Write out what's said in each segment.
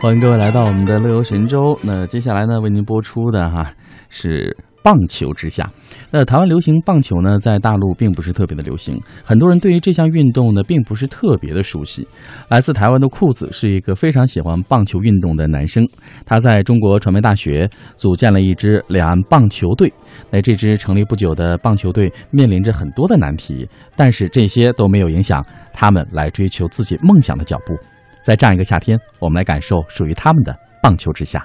欢迎各位来到我们的乐游神州。那接下来呢，为您播出的哈是棒球之夏。那台湾流行棒球呢，在大陆并不是特别的流行，很多人对于这项运动呢，并不是特别的熟悉。来自台湾的裤子是一个非常喜欢棒球运动的男生，他在中国传媒大学组建了一支两岸棒球队。那这支成立不久的棒球队面临着很多的难题，但是这些都没有影响他们来追求自己梦想的脚步。在这样一个夏天，我们来感受属于他们的棒球之夏。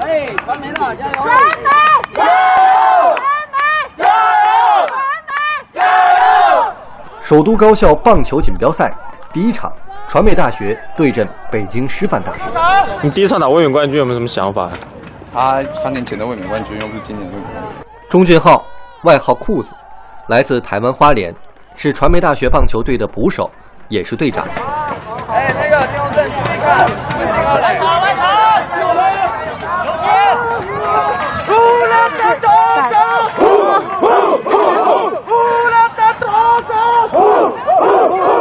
哎，传媒加油！传媒加油！传媒加油！传媒加油！首都高校棒球锦标赛第一场，传媒大学对阵北京师范大学。你第一场打卫冕冠军有没有什么想法？他三年前的卫冕冠军，又不是今年的卫冕冠军。钟俊浩，外号裤子，来自台湾花莲。是传媒大学棒球队的捕手，也是队长。哎，那个丁宏正，注意看，有几个来场，来场，有请，呼啦哒哒哒，呼呼呼，呼啦哒哒哒，呼呼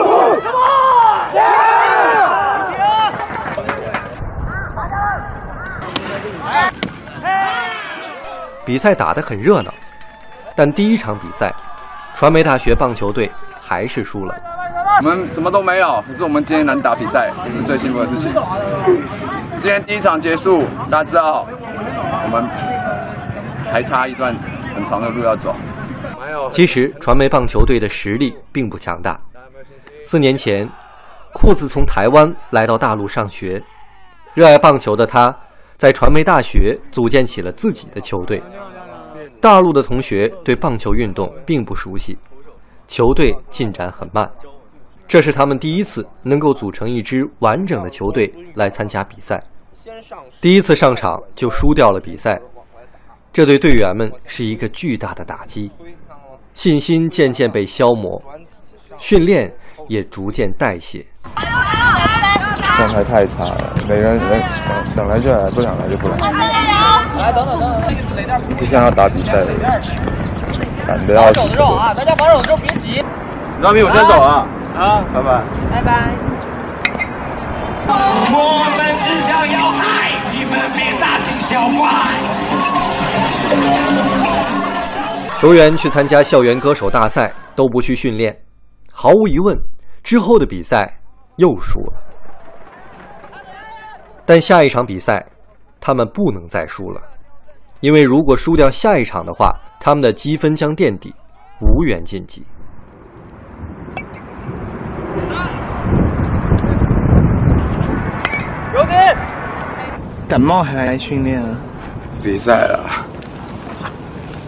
呼，Come on，比赛打得很热闹，但第一场比赛。传媒大学棒球队还是输了。我们什么都没有，可是我们今天能打比赛，这是最幸福的事情。今天第一场结束，大家知道我们还差一段很长的路要走。其实传媒棒球队的实力并不强大。四年前，裤子从台湾来到大陆上学，热爱棒球的他，在传媒大学组建起了自己的球队。大陆的同学对棒球运动并不熟悉，球队进展很慢。这是他们第一次能够组成一支完整的球队来参加比赛。第一次上场就输掉了比赛，这对队员们是一个巨大的打击，信心渐渐被消磨，训练也逐渐代谢。状态太差了，每个人人想来就来，不想来就不来。来，等等等等，就像要打比赛了，赶得要死。手的肉啊，大家把手的肉别急。那边我先走啊，啊，拜拜。拜拜。我们只想要爱，你们别大惊小怪。球员去参加校园歌手大赛都不去训练，毫无疑问，之后的比赛又输了。但下一场比赛，他们不能再输了，因为如果输掉下一场的话，他们的积分将垫底，无缘晋级。有请。感冒还来训练啊？比赛了。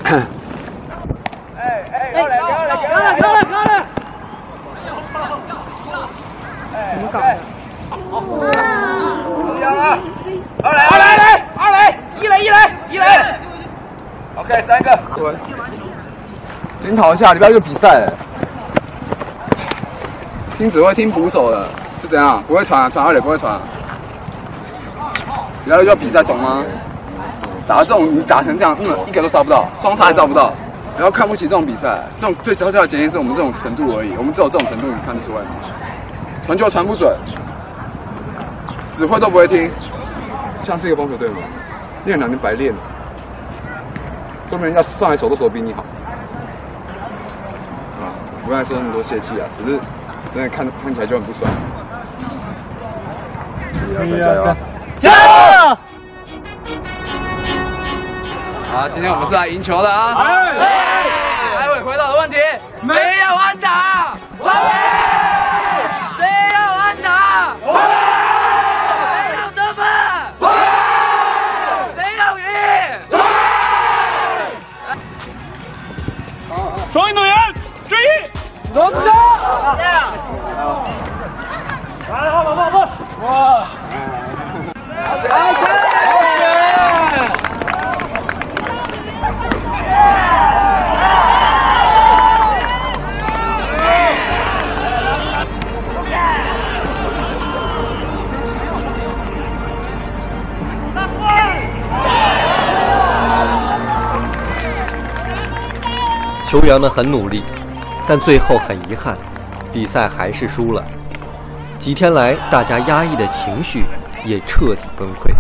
哎哎，漂亮漂亮漂亮漂亮漂亮！怎么搞的？好。啊！二垒，二垒，二垒，一垒，一垒，一垒。OK，三个。检讨一下，礼拜六比赛。听指挥，听捕手的，是怎样？不会传，传二垒不会传。礼拜六要比赛，懂吗？打这种，你打成这样，嗯，一个都杀不到，双杀也杀不到。然后看不起这种比赛，这种最悄悄的检验是我们这种程度而已。我们只有这种程度，你看得出来吗？传球传不准。指挥都不会听，像是一个棒球队吗？练两年白练，说明人家上来手都手比你好。啊，我刚才说那么多泄气啊，只是真的看看起来就很不爽。加油！加油！加油！好，今天我们是来赢球的啊！球员们很努力，但最后很遗憾，比赛还是输了。几天来，大家压抑的情绪也彻底崩溃。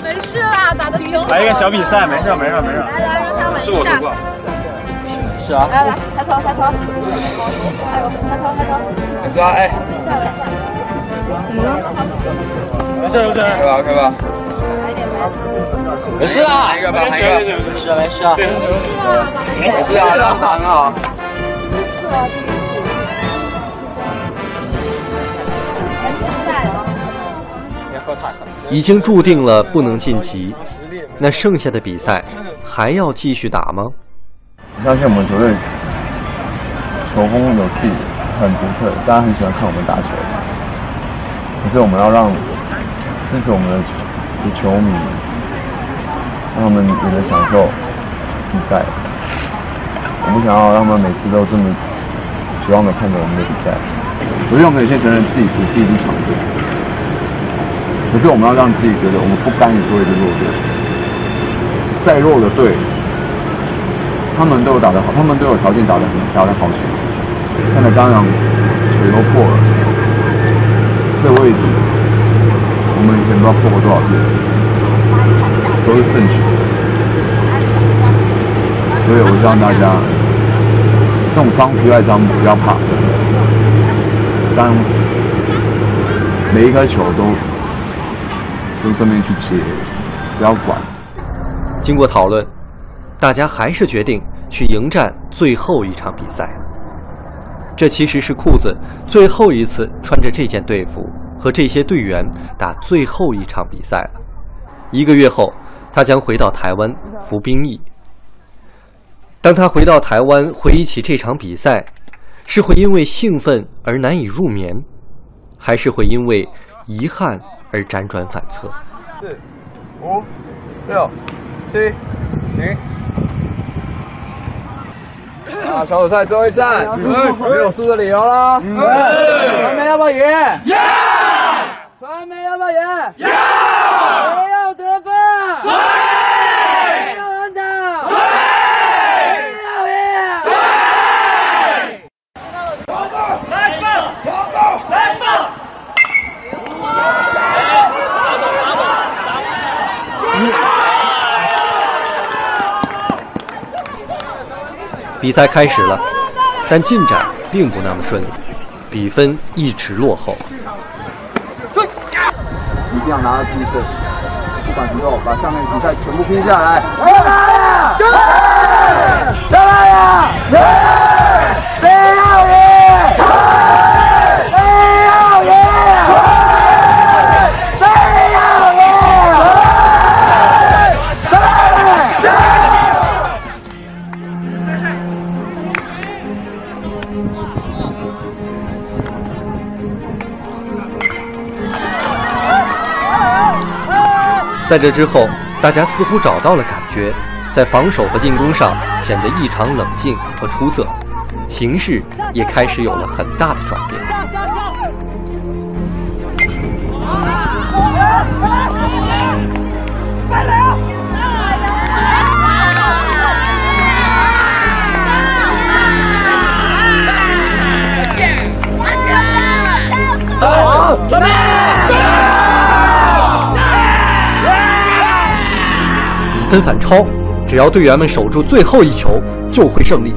没事啦，打的挺好。来一个小比赛，没事没事没事。来来，让他稳是一下。我读过。是啊。来来，抬头抬头，哎呦，抬头抬头。没事啊，哎。稳一下稳一下。怎么了？没事没事。开吧开吧。没事啊，来一个吧，来一个。没事没事啊。没事啊，让他很好。已经注定了不能晋级，那剩下的比赛还要继续打吗？我相信我们球队球风有自己很独特，大家很喜欢看我们打球。可是我们要让支持我们的球的球迷，让他们也能享受比赛。我不想要让他们每次都这么绝望的看着我们的比赛。首先，我们得先承认自己不是一支强队，可是我们要让自己觉得我们不甘于做一支弱队。再弱的队，他们都有打得好，他们都有条件打得很打得好球。看着刚刚腿都破了，这位置我们以前不知道破过多少遍，都是胜球。所以我希望大家这种伤皮外伤不要怕，当每一颗球都从上面去接，不要管。经过讨论，大家还是决定去迎战最后一场比赛。这其实是裤子最后一次穿着这件队服和这些队员打最后一场比赛了。一个月后，他将回到台湾服兵役。当他回到台湾，回忆起这场比赛，是会因为兴奋而难以入眠，还是会因为遗憾而辗转反侧？四、五、六、七、零。啊，小组赛最后一战，没有输的理由了。传媒要不要赢？要！传媒要不要赢？要！谁要得分？谁？谁要完场？谁？谁要赢？谁？冲吧！来吧！冲吧！来吧！比赛开始了，但进展并不那么顺利，比分一直落后。一定要拿到第一胜，不管什么时候，把下面比赛全部拼下来。来呀！来呀！谁在这之后，大家似乎找到了感觉，在防守和进攻上显得异常冷静和出色，形势也开始有了很大的转变。分反超，只要队员们守住最后一球，就会胜利。